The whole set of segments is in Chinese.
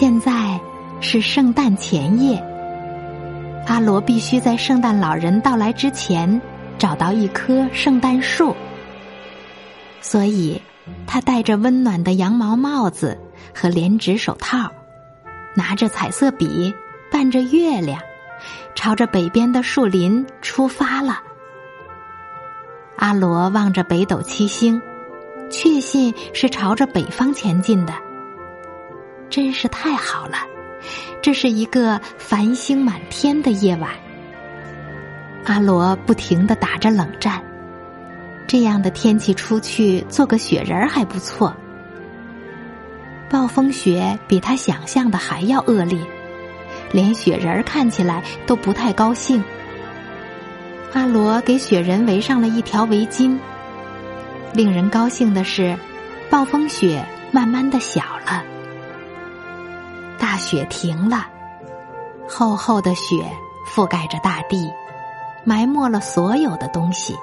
现在是圣诞前夜，阿罗必须在圣诞老人到来之前找到一棵圣诞树，所以他戴着温暖的羊毛帽子和连指手套，拿着彩色笔，伴着月亮，朝着北边的树林出发了。阿罗望着北斗七星，确信是朝着北方前进的。真是太好了，这是一个繁星满天的夜晚。阿罗不停的打着冷战，这样的天气出去做个雪人还不错。暴风雪比他想象的还要恶劣，连雪人看起来都不太高兴。阿罗给雪人围上了一条围巾。令人高兴的是，暴风雪慢慢的小了。雪停了，厚厚的雪覆盖着大地，埋没了所有的东西。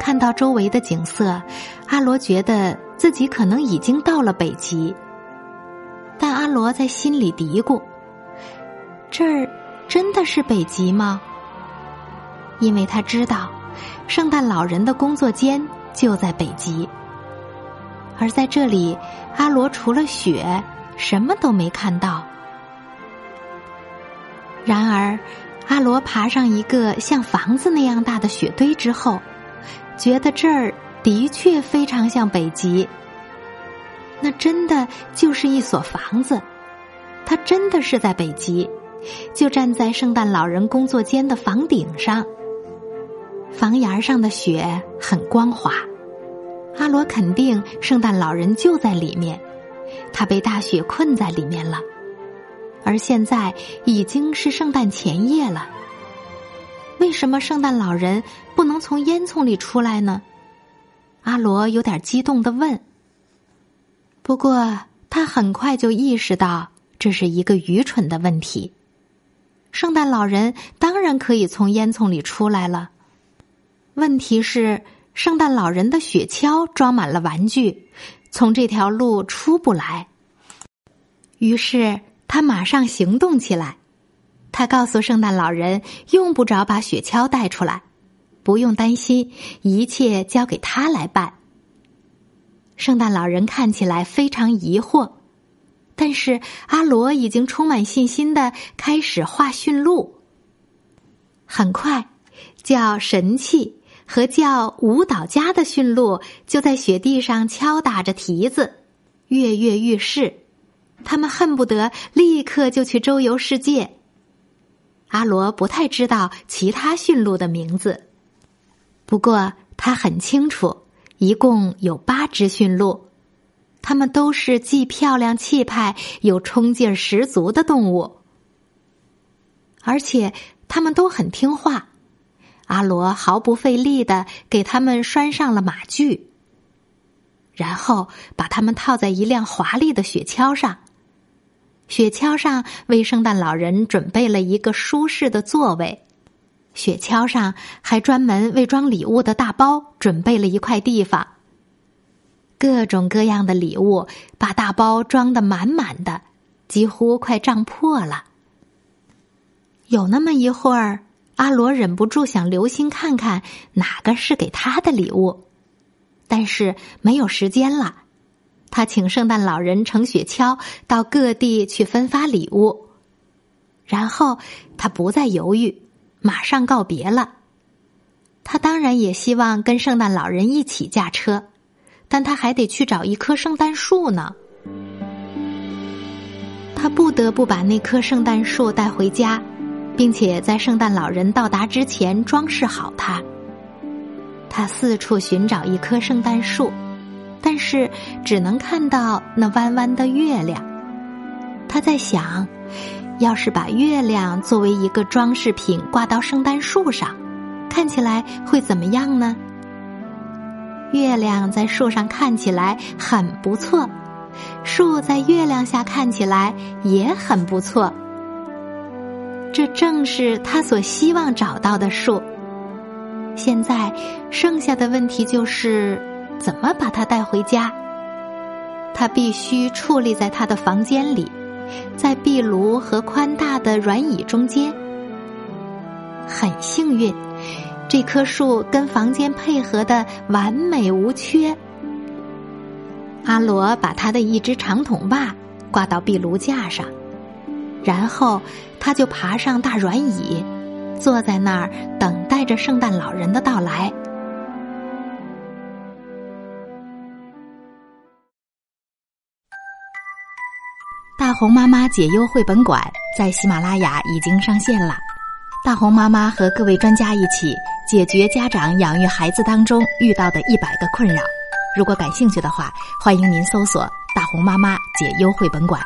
看到周围的景色，阿罗觉得自己可能已经到了北极。但阿罗在心里嘀咕：“这儿真的是北极吗？”因为他知道，圣诞老人的工作间就在北极，而在这里，阿罗除了雪。什么都没看到。然而，阿罗爬上一个像房子那样大的雪堆之后，觉得这儿的确非常像北极。那真的就是一所房子，它真的是在北极，就站在圣诞老人工作间的房顶上。房檐上的雪很光滑，阿罗肯定圣诞老人就在里面。他被大雪困在里面了，而现在已经是圣诞前夜了。为什么圣诞老人不能从烟囱里出来呢？阿罗有点激动的问。不过他很快就意识到这是一个愚蠢的问题。圣诞老人当然可以从烟囱里出来了。问题是，圣诞老人的雪橇装满了玩具。从这条路出不来，于是他马上行动起来。他告诉圣诞老人，用不着把雪橇带出来，不用担心，一切交给他来办。圣诞老人看起来非常疑惑，但是阿罗已经充满信心的开始画驯鹿。很快，叫神器。和叫舞蹈家的驯鹿就在雪地上敲打着蹄子，跃跃欲试。他们恨不得立刻就去周游世界。阿罗不太知道其他驯鹿的名字，不过他很清楚，一共有八只驯鹿，它们都是既漂亮气派又冲劲十足的动物，而且它们都很听话。阿罗毫不费力的给他们拴上了马具，然后把他们套在一辆华丽的雪橇上。雪橇上为圣诞老人准备了一个舒适的座位，雪橇上还专门为装礼物的大包准备了一块地方。各种各样的礼物把大包装的满满的，几乎快胀破了。有那么一会儿。阿罗忍不住想留心看看哪个是给他的礼物，但是没有时间了。他请圣诞老人乘雪橇到各地去分发礼物，然后他不再犹豫，马上告别了。他当然也希望跟圣诞老人一起驾车，但他还得去找一棵圣诞树呢。他不得不把那棵圣诞树带回家。并且在圣诞老人到达之前装饰好它。他四处寻找一棵圣诞树，但是只能看到那弯弯的月亮。他在想，要是把月亮作为一个装饰品挂到圣诞树上，看起来会怎么样呢？月亮在树上看起来很不错，树在月亮下看起来也很不错。这正是他所希望找到的树。现在剩下的问题就是怎么把它带回家。他必须矗立在他的房间里，在壁炉和宽大的软椅中间。很幸运。这棵树跟房间配合的完美无缺。阿罗把他的一只长筒袜挂到壁炉架上，然后他就爬上大软椅，坐在那儿等待着圣诞老人的到来。大红妈妈解忧绘本馆在喜马拉雅已经上线了，大红妈妈和各位专家一起。解决家长养育孩子当中遇到的一百个困扰，如果感兴趣的话，欢迎您搜索“大红妈妈解忧绘本馆”。